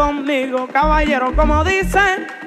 Conmigo, caballero, como dicen.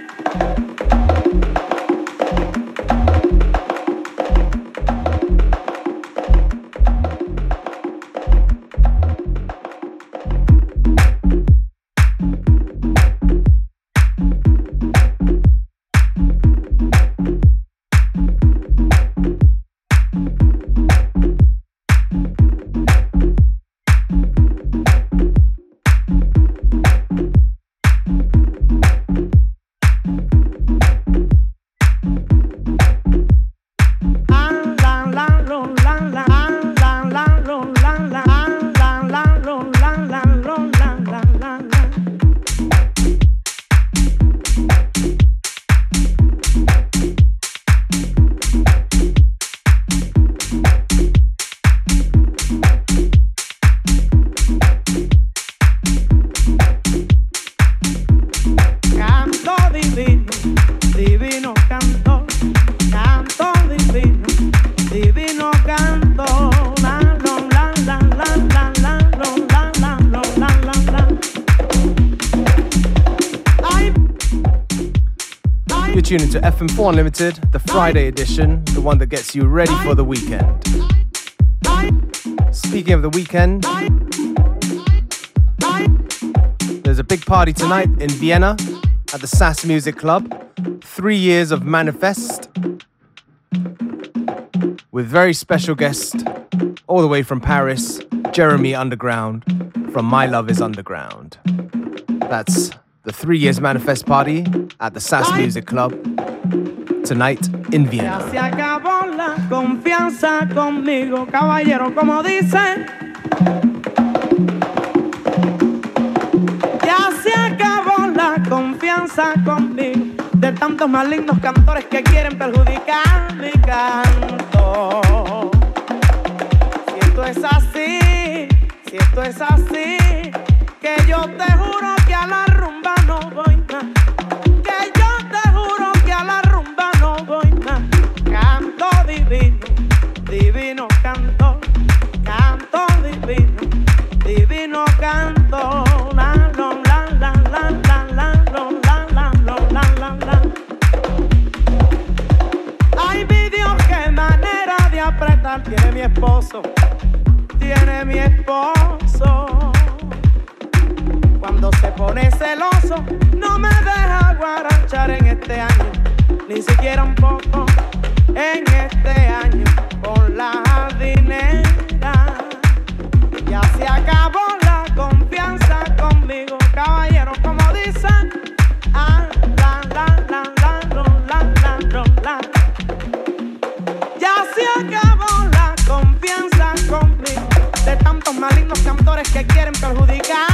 FM4 Unlimited, the Friday edition, the one that gets you ready for the weekend. Speaking of the weekend, there's a big party tonight in Vienna at the Sass Music Club. Three years of Manifest with very special guest all the way from Paris, Jeremy Underground from My Love is Underground. That's the three years manifest party at the SAS Music Club tonight in Vienna. Ya se acabó la confianza conmigo, caballero, como dicen. Ya se acabó la confianza conmigo de tantos malignos cantores que quieren perjudicar mi canto. Si esto es así, si esto es así, que yo te juro tiene mi esposo, tiene mi esposo. Cuando se pone celoso, no me deja guarachar en este año, ni siquiera un poco en este año con la jardinera. Ya se acabó quieren perjudicar.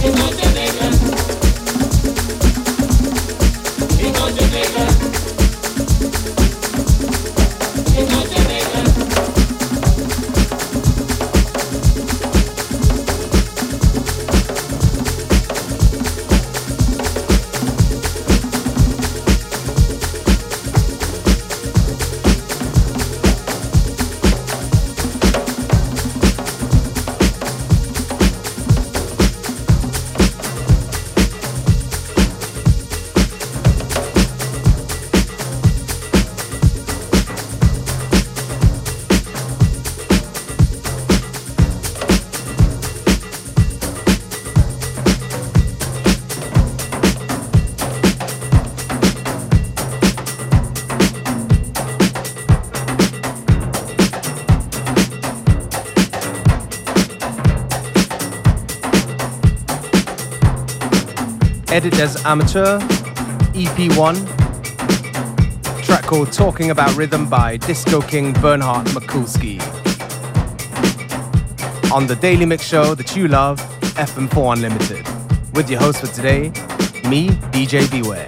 Thank. Edit des Amateur, EP1, track called Talking About Rhythm by Disco King Bernhard Mikulski. On the Daily Mix Show that you love, FM4 Unlimited. With your host for today, me, DJ Beware.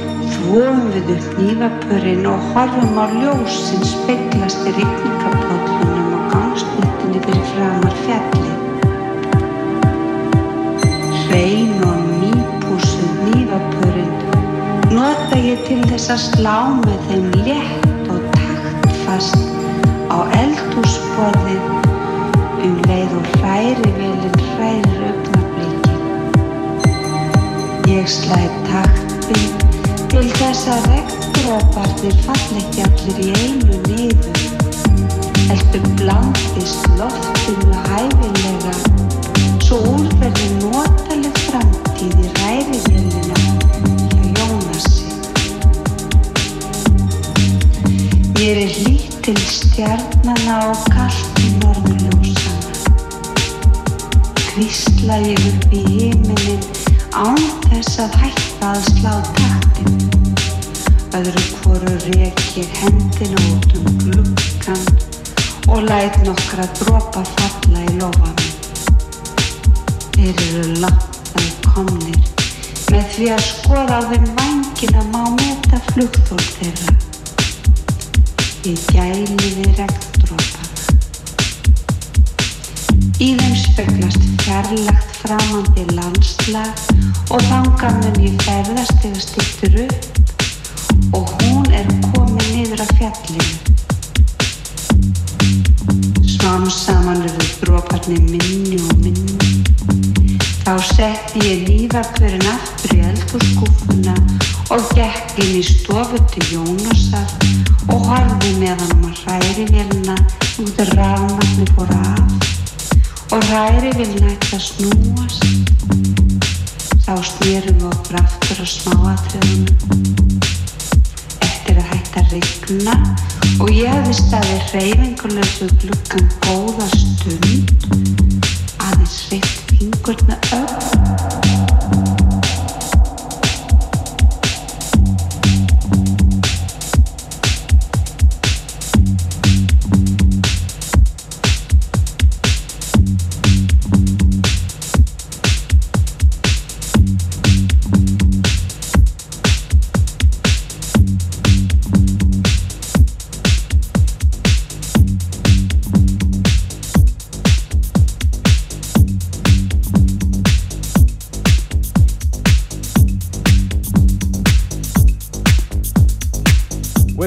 þvóum við upp nývapurinn og horfum á ljós sem speglast í rikningapállunum á gangsnittinni fyrir framar fjalli hrein og hnífapurinn nota ég til þess að slá með þeim létt og taktfast á eldhúsborðið um leið og hræri velin hrærir augnablíkin. Ég slæði taktinn til þess að regndróparnir fall ekki allir í einu niður heldur blandist loftinu hæfilega svo úrverði notaleg framtíð í ræðivélina hjá Jónasi. Mér er lítil stjarnana og kallt í norðljósana. Kvistla ég upp í híminin án þess að hætta að slá taktin. Öðru hvoru rek ég hendina út um glukkan og læt nokkra dropa falla í lofa mig. Þeir eru langt að komnir með því að skoða á þeim vangina má meta flugþól þeirra. Ég gæli við regndrópana. Í þeim speglast fjarlagt framandi landslag og þangar mun ég ferðast þegar stýttur upp. Og hún er komið niður af fjallinu. Smám saman eru dróparnir minni og minni. Þá setti ég lífakverðin aftur í eldurskúfuna og gekk inn í stofu til Jónasar og horfi með hann að hræri vilna út af rafnarni fór af og hræri vilna eitthvað snúast. Þá snýrum við okkur aftur á smáatriðunum. Eftir að hætta að regna og ég staðið hreyfingulegs við glukkan góða stund. Aðeins reitt fingurna upp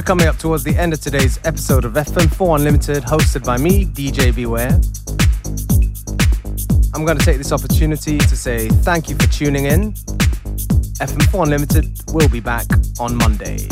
coming up towards the end of today's episode of FM4 Unlimited, hosted by me, DJ Beware. I'm going to take this opportunity to say thank you for tuning in. FM4 Unlimited will be back on Monday.